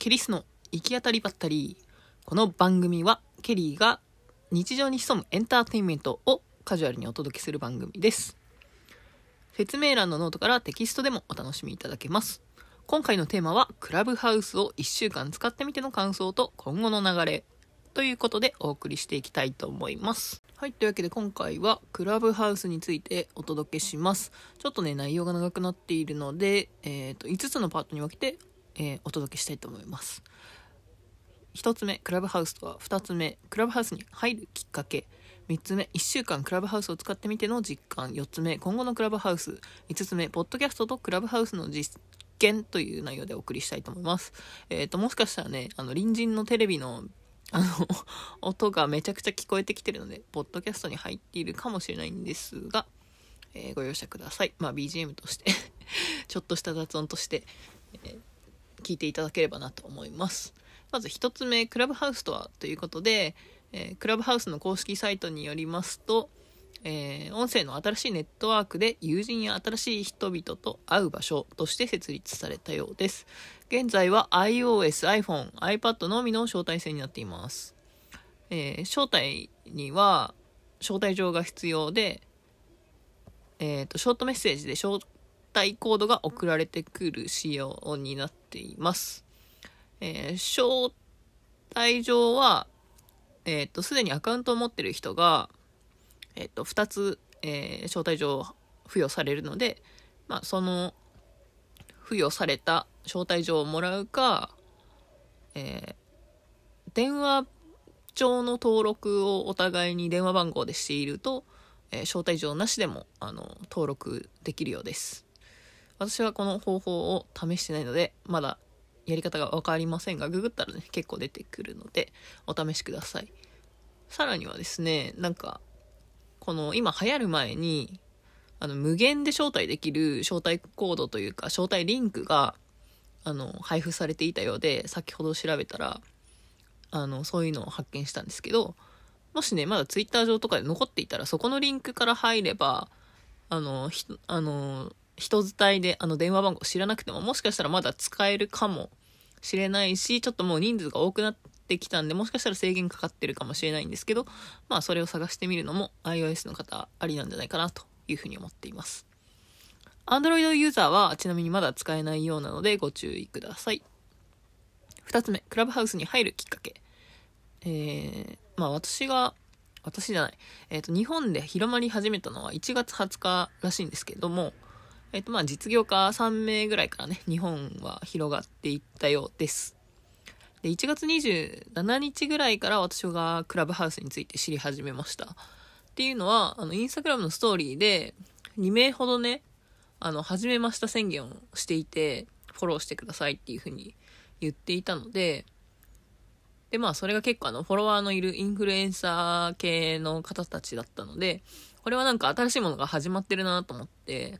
ケリーの行き当たりばったり。この番組はケリーが日常に潜むエンターテインメントをカジュアルにお届けする番組です。説明欄のノートからテキストでもお楽しみいただけます。今回のテーマはクラブハウスを1週間使ってみての感想と今後の流れということでお送りしていきたいと思います。はい、というわけで今回はクラブハウスについてお届けします。ちょっとね、内容が長くなっているので、えー、と5つのパートに分けて、えーお届けしたいと思います。1つ目、クラブハウスとは2つ目、クラブハウスに入るきっかけ。3つ目、1週間クラブハウスを使ってみての実感。4つ目、今後のクラブハウス。5つ目、ポッドキャストとクラブハウスの実験という内容でお送りしたいと思います。えっ、と、もしかしたらね、あの、隣人のテレビのあの、音がめちゃくちゃ聞こえてきてるので、ポッドキャストに入っているかもしれないんですが、えーご容赦ください。まあ、BGM として ちょっとした雑音として、えー聞いていただければなと思います。まず一つ目、クラブハウスとはということで、えークラブハウスの公式サイトによりますと、えー音声の新しいネットワークで友人や新しい人々と会う場所として設立されたようです。現在は iOS、iPhone、iPad のみの招待制になっています。えー招待には招待状が必要で、えーと、ショートメッセージで招待コードが送られてくる仕様になっています。えー招待状は、えっ、と、すでにアカウントを持ってる人が、えっ、と、2つ、えー招待状を付与されるので、まあ、その、付与された招待状をもらうか、えー電話帳の登録をお互いに電話番号でしていると、えー招待状なしでもあの登録できるようです私はこの方法を試してないのでまだやり方が分かりませんがググったらね結構出てくるのでお試しください。さらにはですねなんかこの今流行る前にあの無限で招待できる招待コードというか招待リンクがあの配布されていたようで先ほど調べたらあのそういうのを発見したんですけどもしねまだツイッター上とかで残っていたらそこのリンクから入ればあのひあの人伝いであの電話番号知らなくてももしかしたらまだ使えるかもしれないしちょっともう人数が多くなってきたんでもしかしたら制限かかってるかもしれないんですけどまあそれを探してみるのも iOS の方ありなんじゃないかなというふうに思っています。Android ユーザーはちなみにまだ使えないようなのでご注意ください。2つ目クラブハウスに入るきっかけ。えー、まあ私が私じゃない、えっと日本で広まり始めたのは1月20日らしいんですけども、えっとまあ実業家3名ぐらいからね日本は広がっていったようです。で1月27日ぐらいから私がクラブハウスについて知り始めました。っていうのはあのインスタグラムのストーリーで2名ほどねあの始めました宣言をしていてフォローしてくださいっていうふうに言っていたのでで、まあ、それが結構あの、フォロワーのいるインフルエンサー系の方たちだったので、これはなんか新しいものが始まってるなと思って、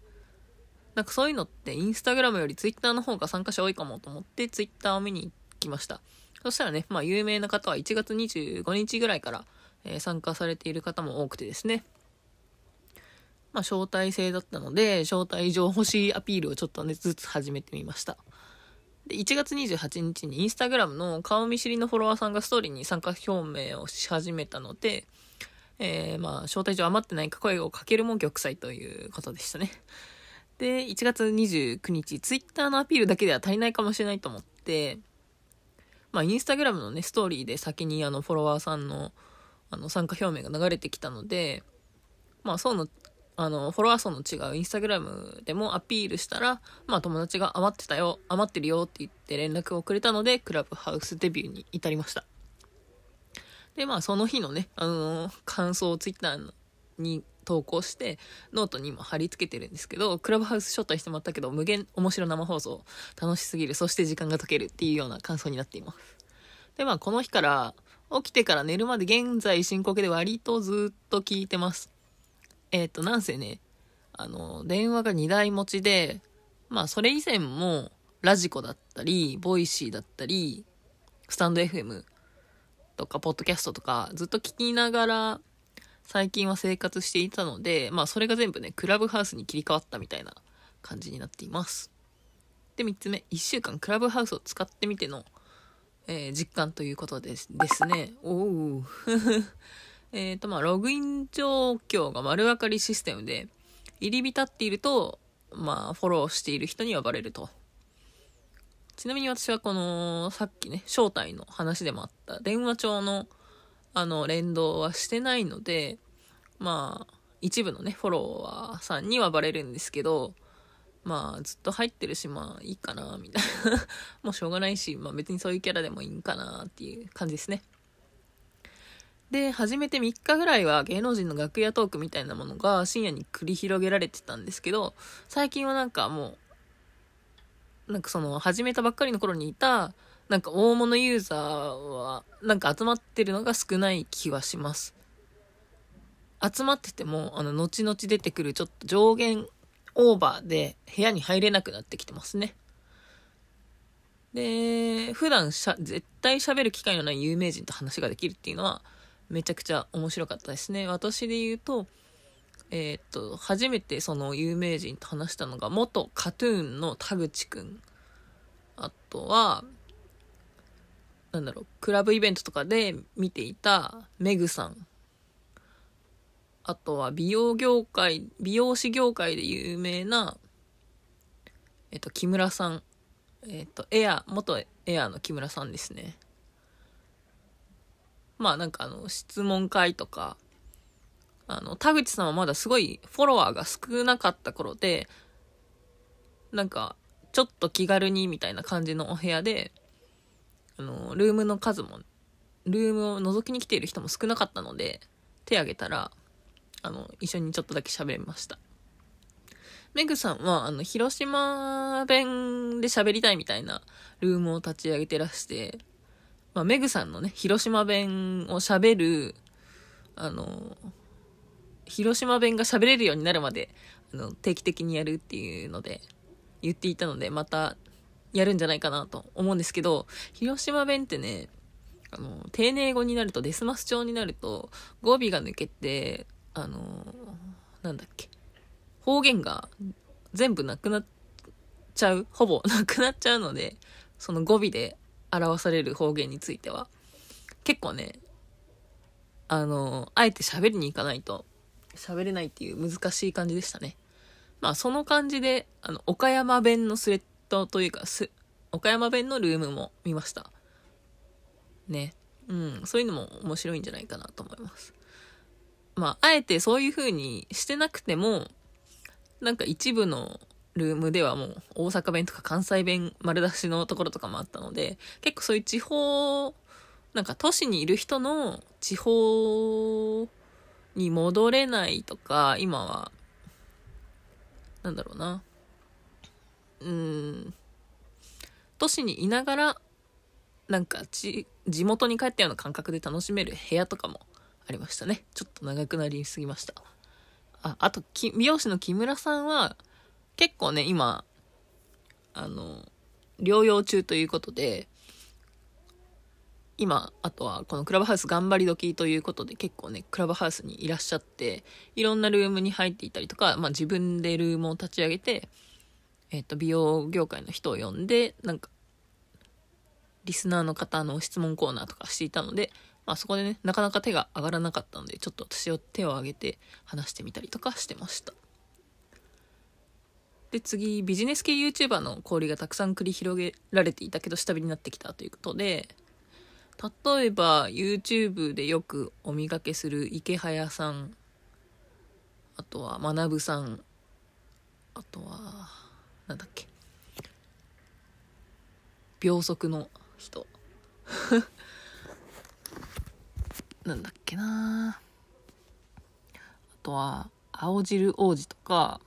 なんかそういうのってインスタグラムよりツイッターの方が参加者多いかもと思ってツイッターを見に行きました。そしたらね、まあ有名な方は1月25日ぐらいから、えー参加されている方も多くてですね。まあ招待制だったので、招待状欲しいアピールをちょっとね、ずつ始めてみました。で1月28日にインスタグラムの顔見知りのフォロワーさんがストーリーに参加表明をし始めたので、えー、まあ、招待状余ってないか声をかけるも玉砕ということでしたね。で、1月29日、ツイッターのアピールだけでは足りないかもしれないと思って、まあ、インスタグラムのね、ストーリーで先にあの、フォロワーさんの、あの、参加表明が流れてきたので、まあ、そうの、あの、フォロワー層の違うインスタグラムでもアピールしたら、まあ友達が余ってたよ、余ってるよって言って連絡をくれたので、クラブハウスデビューに至りました。で、まあその日のね、あの感想をツイッターに投稿して、ノートに今貼り付けてるんですけど、クラブハウス招待してもらったけど、無限面白生放送、楽しすぎる、そして時間が溶けるっていうような感想になっています。で、まあこの日から、起きてから寝るまで現在進行形で割とずっと聞いてます。えっ、と、なんせね、あの、電話が2台持ちで、まあ、それ以前も、ラジコだったり、ボイシーだったり、スタンド FM とか、ポッドキャストとか、ずっと聞きながら、最近は生活していたので、まあ、それが全部ね、クラブハウスに切り替わったみたいな感じになっています。で、3つ目、1週間クラブハウスを使ってみてのえー、実感ということですですね。おう。えっと、まあ、ログイン状況が丸分かりシステムで、入り浸っていると、まあ、フォローしている人にはバレると。ちなみに私はこの、さっきね、正体の話でもあった電話帳の、あの、連動はしてないので、まあ、一部のね、フォロワーさんにはバレるんですけど、まあ、ずっと入ってるし、まあ、いいかな、みたいな。もうしょうがないし、まあ別にそういうキャラでもいいんかな、っていう感じですね。で、初めて3日ぐらいは芸能人の楽屋トークみたいなものが深夜に繰り広げられてたんですけど、最近はなんかもう、なんかその、始めたばっかりの頃にいた、なんか大物ユーザーは、なんか集まってるのが少ない気はします。集まってても、あの、後々出てくるちょっと上限オーバーで部屋に入れなくなってきてますね。で、普段しゃ、絶対喋る機会のない有名人と話ができるっていうのは、めちゃくちゃ面白かったですね。私で言うと、えー、っと、初めてその有名人と話したのが、元カトゥーンの田口くん。あとは、なんだろう、クラブイベントとかで見ていたメグさんあとは美容業界、美容師業界で有名な、えっと、木村さん。えっと、エア、元エアの木村さんですね。まあなんかあの、質問会とか、あの、田口さんはまだすごいフォロワーが少なかった頃で、なんか、ちょっと気軽にみたいな感じのお部屋で、あの、ルームの数も、ルームを覗きに来ている人も少なかったので、手挙げたら、あの、一緒にちょっとだけ喋りました。メグさんは、あの、広島弁で喋りたいみたいなルームを立ち上げてらして、まあ、メグさんのね、広島弁を喋る、あの、広島弁が喋れるようになるまで、あの、定期的にやるっていうので、言っていたので、また、やるんじゃないかなと思うんですけど、広島弁ってね、あの、丁寧語になると、デスマス調になると、語尾が抜けて、あのなんだっけ、方言が全部なくなっちゃう、ほぼなくなっちゃうので、その語尾で表される方言については、結構ね、あの、あえて喋りに行かないと喋れないっていう難しい感じでしたね。まあその感じで、あの、岡山弁のスレッドというか、す、岡山弁のルームも見ました。ね。うん、そういうのも面白いんじゃないかなと思います。まあ、あえてそういう風にしてなくても、なんか一部のルームではもう大阪弁とか関西弁丸出しのところとかもあったので、結構そういう地方、なんか都市にいる人の地方に戻れないとか、今は、なんだろうな。うん、都市にいながら、なんか地、元に帰ったような感覚で楽しめる部屋とかもありましたね。ちょっと長くなりすぎました。あ、あと、美容師の木村さんは、結構ね、今、あの、療養中ということで、今、あとはこのクラブハウス頑張り時ということで結構ね、クラブハウスにいらっしゃって、いろんなルームに入っていたりとか、まあ自分でルームを立ち上げて、えっ、ー、と、美容業界の人を呼んで、なんか、リスナーの方の質問コーナーとかしていたので、まあそこでね、なかなか手が上がらなかったので、ちょっと私を手を挙げて話してみたりとかしてました。で、次、ビジネス系 YouTuber の交流がたくさん繰り広げられていたけど、下火になってきたということで、例えば YouTube でよくお見かけする池早さん、あとは学さん、あとは、なんだっけ、秒速の人。なんだっけな？あとは、青汁王子とか、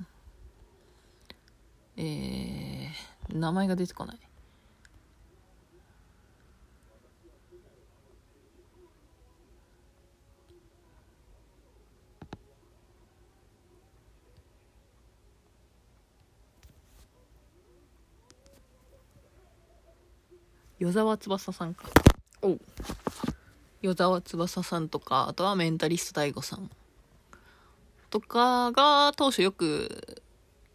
えー、名前が出てこない。与沢翼さんか。お与沢翼さんとか、あとはメンタリスト DAIGO さんとかが当初よく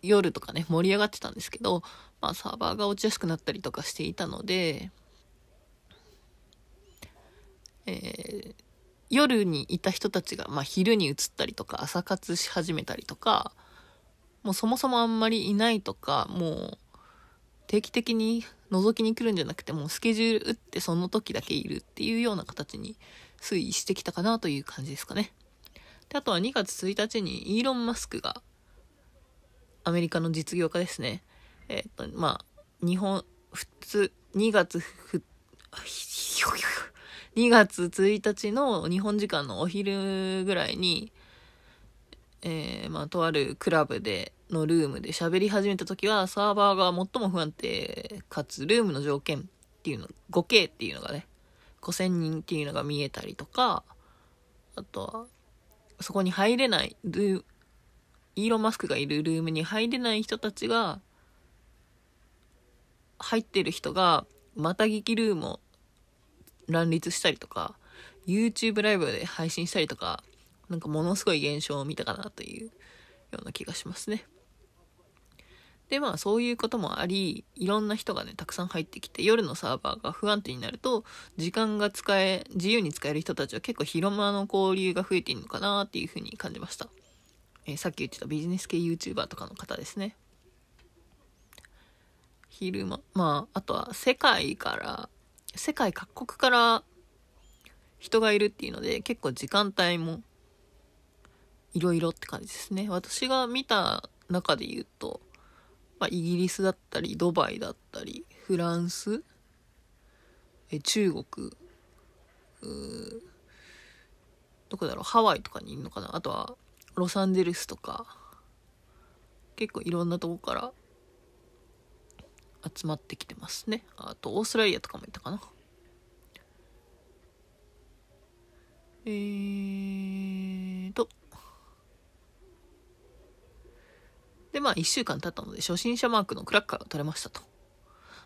夜とかね、盛り上がってたんですけど、まあサーバーが落ちやすくなったりとかしていたので、えー、夜にいた人たちが、まあ、昼に移ったりとか、朝活し始めたりとか、もうそもそもあんまりいないとか、もう定期的に覗きに来るんじゃなくて、もうスケジュール打ってその時だけいるっていうような形に推移してきたかなという感じですかね。で、あとは2月1日にイーロン・マスクが、アメリカの実業家ですね。えっ、と、まあ、日本、普通、2月ふ、2月1日の日本時間のお昼ぐらいに、えー、まあ、とあるクラブで、のルームで喋り始めた時は、サーバーが最も不安定、かつ、ルームの条件っていうの、5K っていうのがね、5000人っていうのが見えたりとか、あとは、そこに入れない、ルイーロン・マスクがいるルームに入れない人たちが、入ってる人が、また聞きルームを乱立したりとか、YouTube ライブで配信したりとか、なんかものすごい現象を見たかなというような気がしますね。で、まあそういうこともあり、いろんな人がね、たくさん入ってきて、夜のサーバーが不安定になると、時間が使え、自由に使える人たちは結構広間の交流が増えているのかなっていうふうに感じました。えー、さっき言ってたビジネス系 YouTuber とかの方ですね。昼間、まあ、あとは世界から、世界各国から人がいるっていうので、結構時間帯もいろいろって感じですね。私が見た中で言うと、まあ、イギリスだったり、ドバイだったり、フランス、え中国う、どこだろう、ハワイとかにいるのかな？あとは、ロサンゼルスとか、結構いろんなとこから集まってきてますね。あと、オーストラリアとかもいたかな。えーと。で、まあ、1週間経ったので、初心者マークのクラッカーが取れましたと。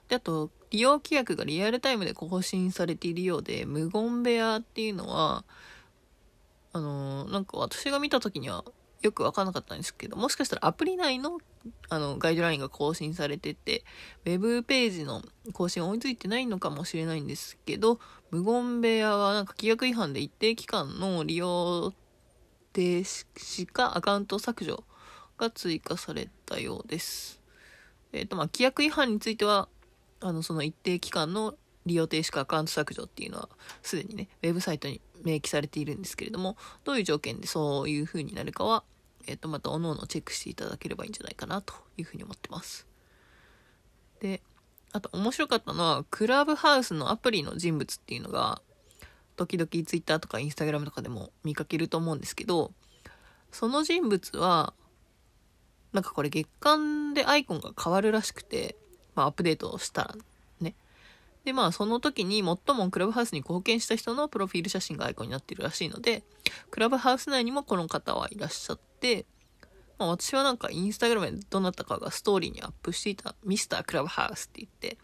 で、あと、利用規約がリアルタイムで更新されているようで、無言部屋っていうのは、あのー、なんか私が見た時にはよくわかんなかったんですけど、もしかしたらアプリ内のあのガイドラインが更新されてて、ウェブページの更新追いついてないのかもしれないんですけど、無言部屋はなんか規約違反で一定期間の利用停止かアカウント削除が追加されたようです。えっ、ー、と、まあ、規約違反については、あの、その一定期間の利用停止かアカウント削除っていうのは、すでにね、ウェブサイトに明記されているんですけれども、どういう条件でそういう風になるかは、えっ、ー、と、また各々チェックしていただければいいんじゃないかなというふうに思ってます。で、あと面白かったのは、クラブハウスのアプリの人物っていうのが、時々 Twitter とか Instagram とかでも見かけると思うんですけど、その人物は、なんかこれ月間でアイコンが変わるらしくて、まあアップデートをしたらね。で、まあその時に最もクラブハウスに貢献した人のプロフィール写真がアイコンになっているらしいので、クラブハウス内にもこの方はいらっしゃって、まあ、私はなんかインスタグラムでどなたかがストーリーにアップしていた、ミスタークラブハウスって言って、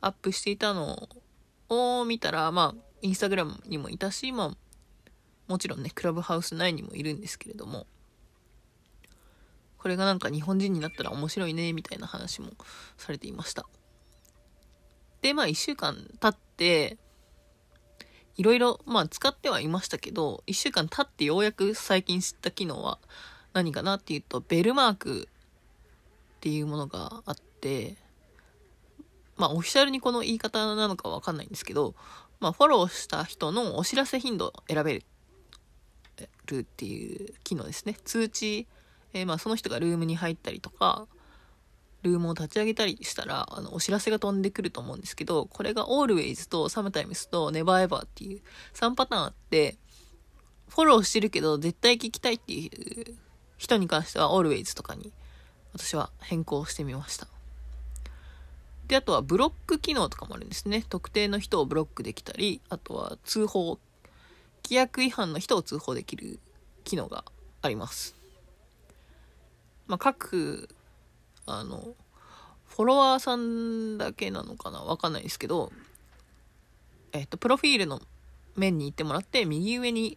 アップしていたのを見たら、まあ、インスタグラムにもいたし、まあ、もちろんね、クラブハウス内にもいるんですけれども、これがなんか日本人になったら面白いね、みたいな話もされていました。で、まあ一週間経って、いろいろ、まあ使ってはいましたけど、一週間経ってようやく最近知った機能は何かなっていうと、ベルマークっていうものがあって、まあオフィシャルにこの言い方なのかわかんないんですけど、まあフォローした人のお知らせ頻度を選べるっていう機能ですね。通知えー、まあその人がルームに入ったりとか、ルームを立ち上げたりしたら、あの、お知らせが飛んでくると思うんですけど、これが always と sometimes と never ever っていう3パターンあって、フォローしてるけど絶対聞きたいっていう人に関しては always とかに私は変更してみました。で、あとはブロック機能とかもあるんですね。特定の人をブロックできたり、あとは通報、規約違反の人を通報できる機能があります。まあ、各、あの、フォロワーさんだけなのかな？わかんないですけど、えっと、プロフィールの面に行ってもらって、右上に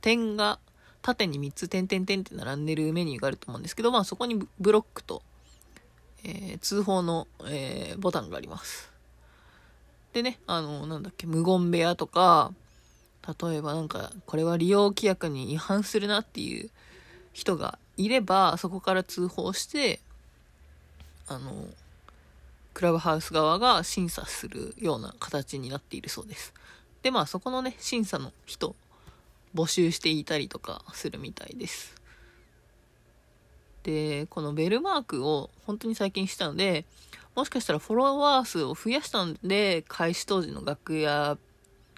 点が縦に3つ点々点って並んでるメニューがあると思うんですけど、まあそこにブロックと、えー、通報の、えー、ボタンがあります。でね、あの、なんだっけ、無言部屋とか、例えばなんか、これは利用規約に違反するなっていう人がいれば、そこから通報して、あの、クラブハウス側が審査するような形になっているそうです。で、まあそこのね、審査の人、募集していたりとかするみたいです。で、このベルマークを本当に最近したので、もしかしたらフォロワー数を増やしたんで、開始当時の楽屋、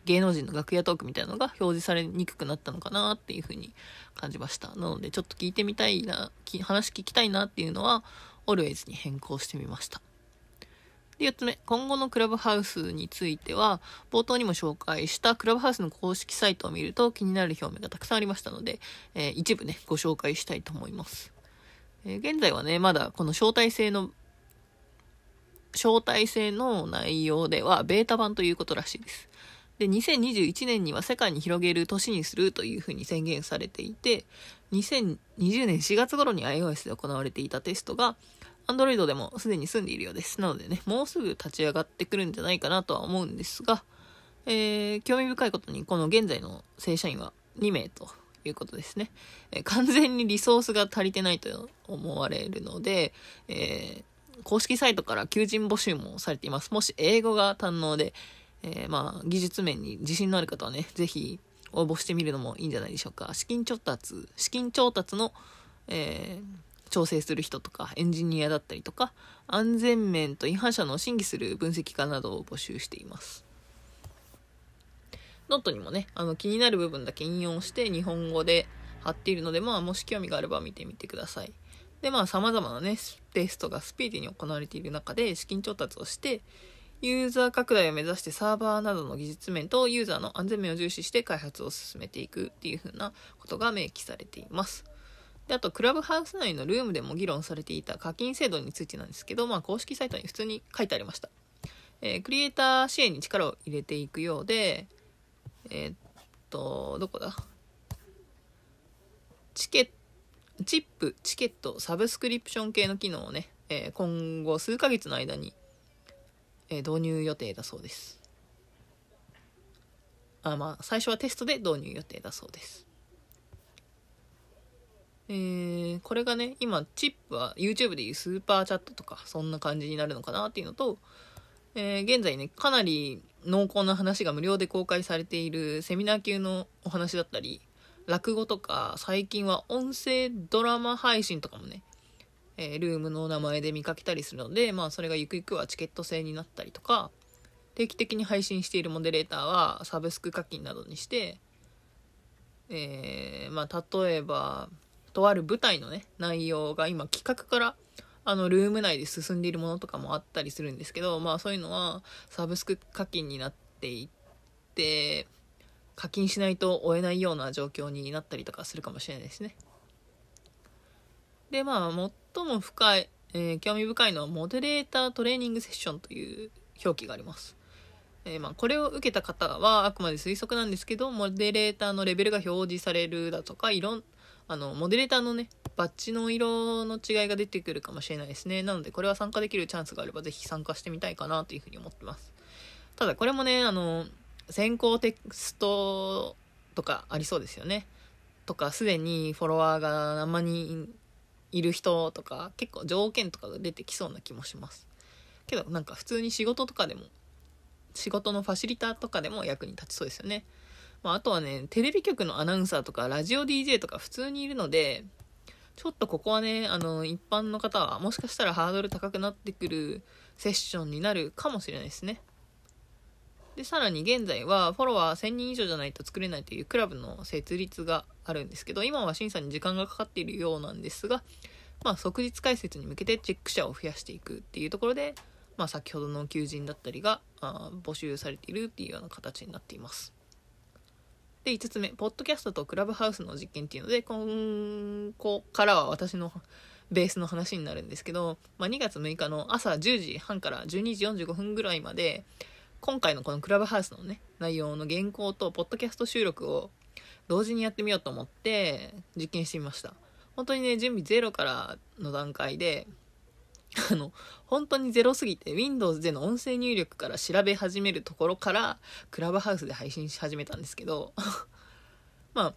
芸能人の楽屋トークみたいなのが表示されにくくなったのかなっていうふうに感じました。なので、ちょっと聞いてみたいな、話聞きたいなっていうのは、オルウェイズに変更してみました。で、4つ目、今後のクラブハウスについては、冒頭にも紹介したクラブハウスの公式サイトを見ると気になる表明がたくさんありましたので、えー、一部ね、ご紹介したいと思います。えー、現在はね、まだこの招待制の、招待制の内容では、ベータ版ということらしいです。で、2021年には世界に広げる年にするというふうに宣言されていて、2020年4月頃に iOS で行われていたテストが、Android でもすでに済んでいるようです。なのでね、もうすぐ立ち上がってくるんじゃないかなとは思うんですが、えー、興味深いことに、この現在の正社員は2名ということですね。えー、完全にリソースが足りてないと思われるので、えー、公式サイトから求人募集もされています。もし英語が堪能で、えまあ、技術面に自信のある方はね、ぜひ応募してみるのもいいんじゃないでしょうか。資金調達、資金調達の、えー、調整する人とか、エンジニアだったりとか、安全面と違反者の審議する分析家などを募集しています。ノートにもね、あの気になる部分だけ引用して日本語で貼っているので、まあもし興味があれば見てみてください。で、まあ様々なね、テストがスピーディーに行われている中で資金調達をして、ユーザー拡大を目指してサーバーなどの技術面とユーザーの安全面を重視して開発を進めていくっていう風なことが明記されています。で、あと、クラブハウス内のルームでも議論されていた課金制度についてなんですけど、まあ、公式サイトに普通に書いてありました。えー、クリエイター支援に力を入れていくようで、えー、っと、どこだ？チケチップ、チケット、サブスクリプション系の機能をね、えー、今後数ヶ月の間に、え導入予定だそうです。あ、まあ、最初はテストで導入予定だそうです。えー、これがね、今、チップは YouTube でいうスーパーチャットとか、そんな感じになるのかなっていうのと、えー、現在ね、かなり濃厚な話が無料で公開されているセミナー級のお話だったり、落語とか、最近は音声ドラマ配信とかもね、えー、ルームの名前で見かけたりするので、まあそれがゆくゆくはチケット制になったりとか、定期的に配信しているモデレーターはサブスク課金などにして、えー、まあ例えば、とある舞台のね、内容が今企画からあの、ルーム内で進んでいるものとかもあったりするんですけど、まあそういうのはサブスク課金になっていって、課金しないと追えないような状況になったりとかするかもしれないですね。で、まあ最も深い、えー、興味深いのはモデレータートレーニングセッションという表記があります。えー、まあこれを受けた方はあくまで推測なんですけど、モデレーターのレベルが表示されるだとか、いろん、あの、モデレーターのね、バッジの色の違いが出てくるかもしれないですね。なので、これは参加できるチャンスがあれば、ぜひ参加してみたいかなというふうに思ってます。ただ、これもね、あの、先行テクストとかありそうですよね。とか、すでにフォロワーが何万人いる人とか、結構条件とかが出てきそうな気もします。けど、なんか普通に仕事とかでも、仕事のファシリターとかでも役に立ちそうですよね。まあ、あとはね、テレビ局のアナウンサーとか、ラジオ DJ とか普通にいるので、ちょっとここはね、あの、一般の方は、もしかしたらハードル高くなってくるセッションになるかもしれないですね。で、さらに現在は、フォロワー1000人以上じゃないと作れないというクラブの設立があるんですけど、今は審査に時間がかかっているようなんですが、まあ、即日解説に向けてチェック者を増やしていくっていうところで、まあ、先ほどの求人だったりがあ募集されているっていうような形になっています。で、5つ目、ポッドキャストとクラブハウスの実験っていうので、今こからは私のベースの話になるんですけど、まあ、2月6日の朝10時半から12時45分ぐらいまで、今回のこのクラブハウスのね、内容の原稿とポッドキャスト収録を同時にやってみようと思って実験してみました。本当にね、準備ゼロからの段階で、あの、本当にゼロすぎて Windows での音声入力から調べ始めるところからクラブハウスで配信し始めたんですけど まあ、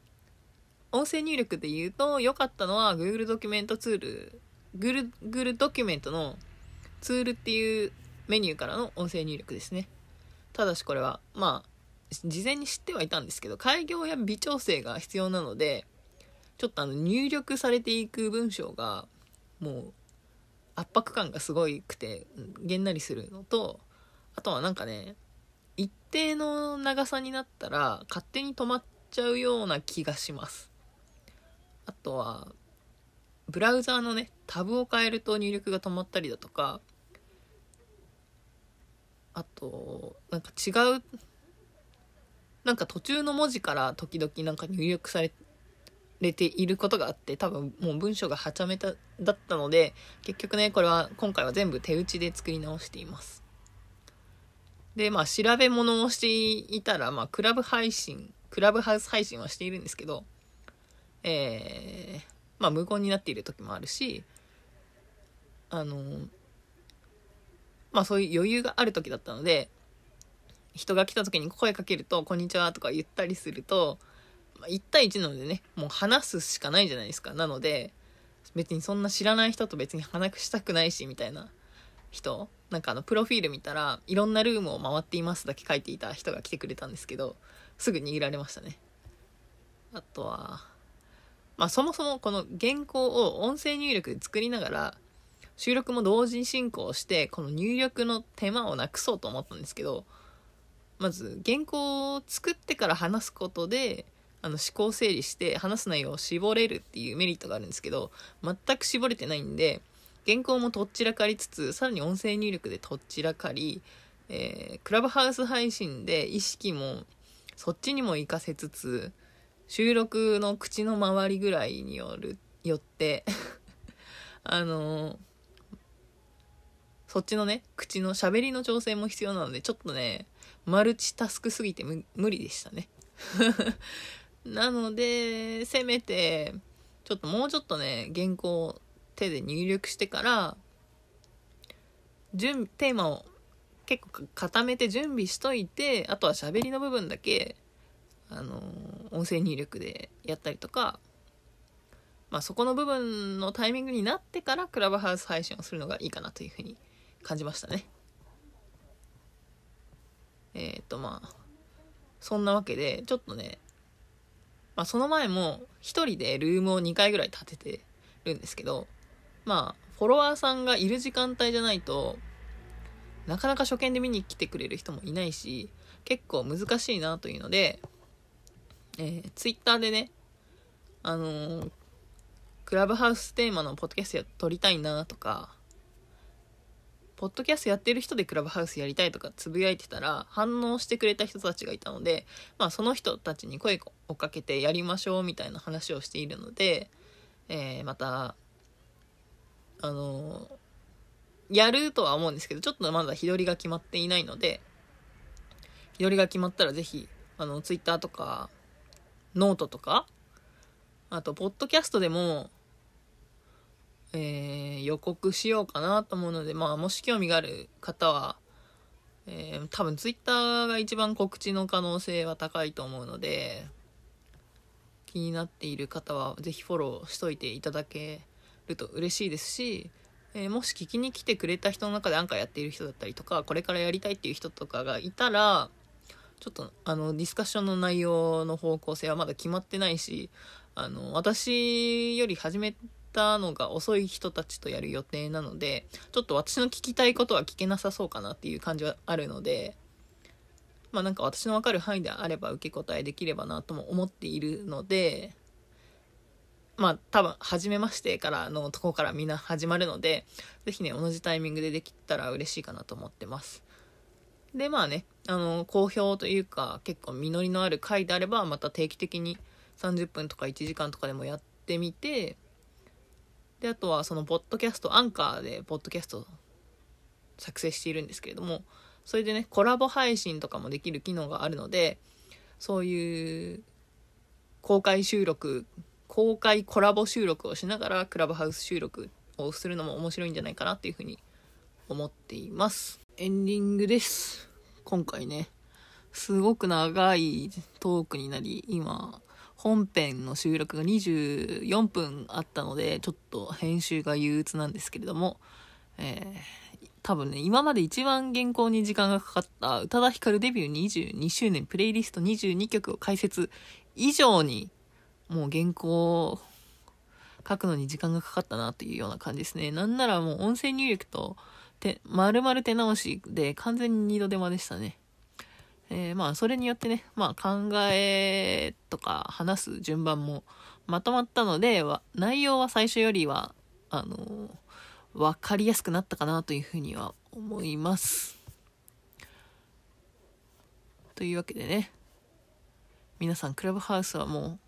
音声入力で言うと良かったのは Google ドキュメントツール、Google ドキュメントのツールっていうメニューからの音声入力ですね。ただしこれは、まあ、事前に知ってはいたんですけど、開業や微調整が必要なので、ちょっとあの入力されていく文章が、もう圧迫感がすごいくて、げんなりするのと、あとはなんかね、一定の長さになったら勝手に止まっちゃうような気がします。あとは、ブラウザーのね、タブを変えると入力が止まったりだとか、あと、なんか違う、なんか途中の文字から時々なんか入力されれていることがあって多分もう文章がはちゃめただったので結局ねこれは今回は全部手打ちで作り直しています。でまあ調べ物をしていたらまあクラブ配信クラブハウス配信はしているんですけどえー、まあ無言になっている時もあるしあのまあそういう余裕がある時だったので人が来た時に声かけると「こんにちは」とか言ったりするとま1対1なのでね、もう話すしかないじゃないですか。なので、別にそんな知らない人と別に話したくないし、みたいな人、なんかあの、プロフィール見たら、いろんなルームを回っていますだけ書いていた人が来てくれたんですけど、すぐ逃げられましたね。あとは、まあそもそもこの原稿を音声入力で作りながら、収録も同時進行して、この入力の手間をなくそうと思ったんですけど、まず原稿を作ってから話すことで、あの思考整理して話す内容を絞れるっていうメリットがあるんですけど全く絞れてないんで原稿もとっちらかりつつさらに音声入力でとっちらかり、えー、クラブハウス配信で意識もそっちにも活かせつつ収録の口の周りぐらいによるよって あのー、そっちのね口の喋りの調整も必要なのでちょっとねマルチタスクすぎて無理でしたね。なので、せめて、ちょっともうちょっとね、原稿を手で入力してから、準、テーマを結構固めて準備しといて、あとは喋りの部分だけ、あの、音声入力でやったりとか、まあそこの部分のタイミングになってからクラブハウス配信をするのがいいかなというふうに感じましたね。えっ、とまあ、そんなわけで、ちょっとね、まあ、その前も1人でルームを2回ぐらい建ててるんですけど、まあ、フォロワーさんがいる時間帯じゃないと、なかなか初見で見に来てくれる人もいないし、結構難しいなというので、えー、ツイッターでね、あのー、クラブハウステーマのポッドキャスト撮りたいなとか、ポッドキャストやってる人でクラブハウスやりたいとかつぶやいてたら反応してくれた人たちがいたので、まあその人たちに声をかけてやりましょうみたいな話をしているので、えー、また、あのー、やるとは思うんですけど、ちょっとまだ日取りが決まっていないので、日取りが決まったらぜひ、あの、ツイッターとか、ノートとか、あと、ポッドキャストでも、えー、予告しようかなと思うので、まあ、もし興味がある方は、えー、多分 Twitter が一番告知の可能性は高いと思うので、気になっている方はぜひフォローしといていただけると嬉しいですし、えー、もし聞きに来てくれた人の中でアンカーやっている人だったりとか、これからやりたいっていう人とかがいたら、ちょっとあのディスカッションの内容の方向性はまだ決まってないし、あの私より始めたのが遅い人たちとやる予定なので、ちょっと私の聞きたいことは聞けなさそうかなっていう感じはあるので、まあなんか私のわかる範囲であれば受け答えできればなとも思っているので、まあ多分、初めましてからのとこからみんな始まるので、ぜひね、同じタイミングでできたら嬉しいかなと思ってます。で、まあね、あの、好評というか、結構実りのある回であれば、また定期的に30分とか1時間とかでもやってみて、で、あとはそのポッドキャスト、アンカーでポッドキャスト作成しているんですけれども、それでね、コラボ配信とかもできる機能があるので、そういう公開収録、公開コラボ収録をしながらクラブハウス収録をするのも面白いんじゃないかなっていうふうに思っています。エンディングです。今回ね、すごく長いトークになり、今、本編の収録が24分あったので、ちょっと編集が憂鬱なんですけれども、えー、多分ね、今まで一番原稿に時間がかかった宇多田ヒカルデビュー22周年プレイリスト22曲を解説以上に、もう原稿書くのに時間がかかったなっていうような感じですね。なんならもう音声入力と、て、丸々手直しで完全に二度手間でしたね。えー、まあそれによってね、まあ考えとか話す順番もまとまったので、内容は最初よりは、あのー、わかりやすくなったかなというふうには思います。というわけでね、皆さんクラブハウスはもう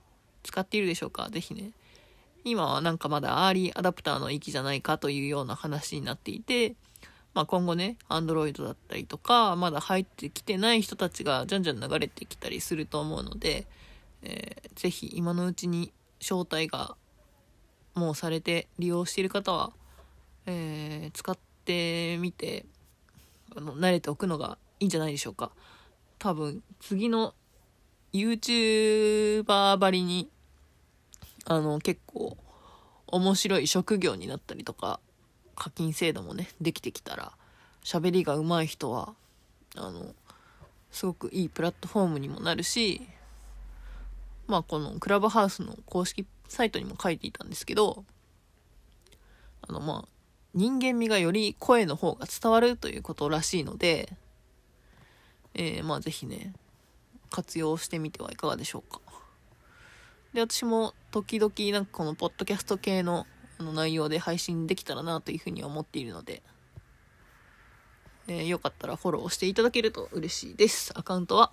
使っているでしょうか？ぜひね、今はなんかまだアーリーアダプターの域じゃないかというような話になっていて、まあ、今後ね、Android だったりとか、まだ入ってきてない人たちがじゃんじゃん流れてきたりすると思うので、えー、ぜひ今のうちに招待がもうされて利用している方は、えー、使ってみて、あの、慣れておくのがいいんじゃないでしょうか。多分、次の YouTuber ばりにあの、結構、面白い職業になったりとか、課金制度もね、できてきたら、喋りが上手い人は、あの、すごくいいプラットフォームにもなるし、まあこのクラブハウスの公式サイトにも書いていたんですけど、あのまあ、人間味がより声の方が伝わるということらしいので、えー、まあぜひね、活用してみてはいかがでしょうか。で、私も時々なんかこのポッドキャスト系のあの内容で配信できたらなというふうに思っているので、えー、よかったらフォローしていただけると嬉しいです。アカウントは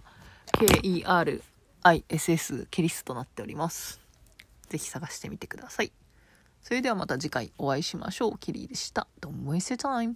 KERISS ケリスとなっております。ぜひ探してみてください。それではまた次回お会いしましょう。キリーでした。Don't waste your time.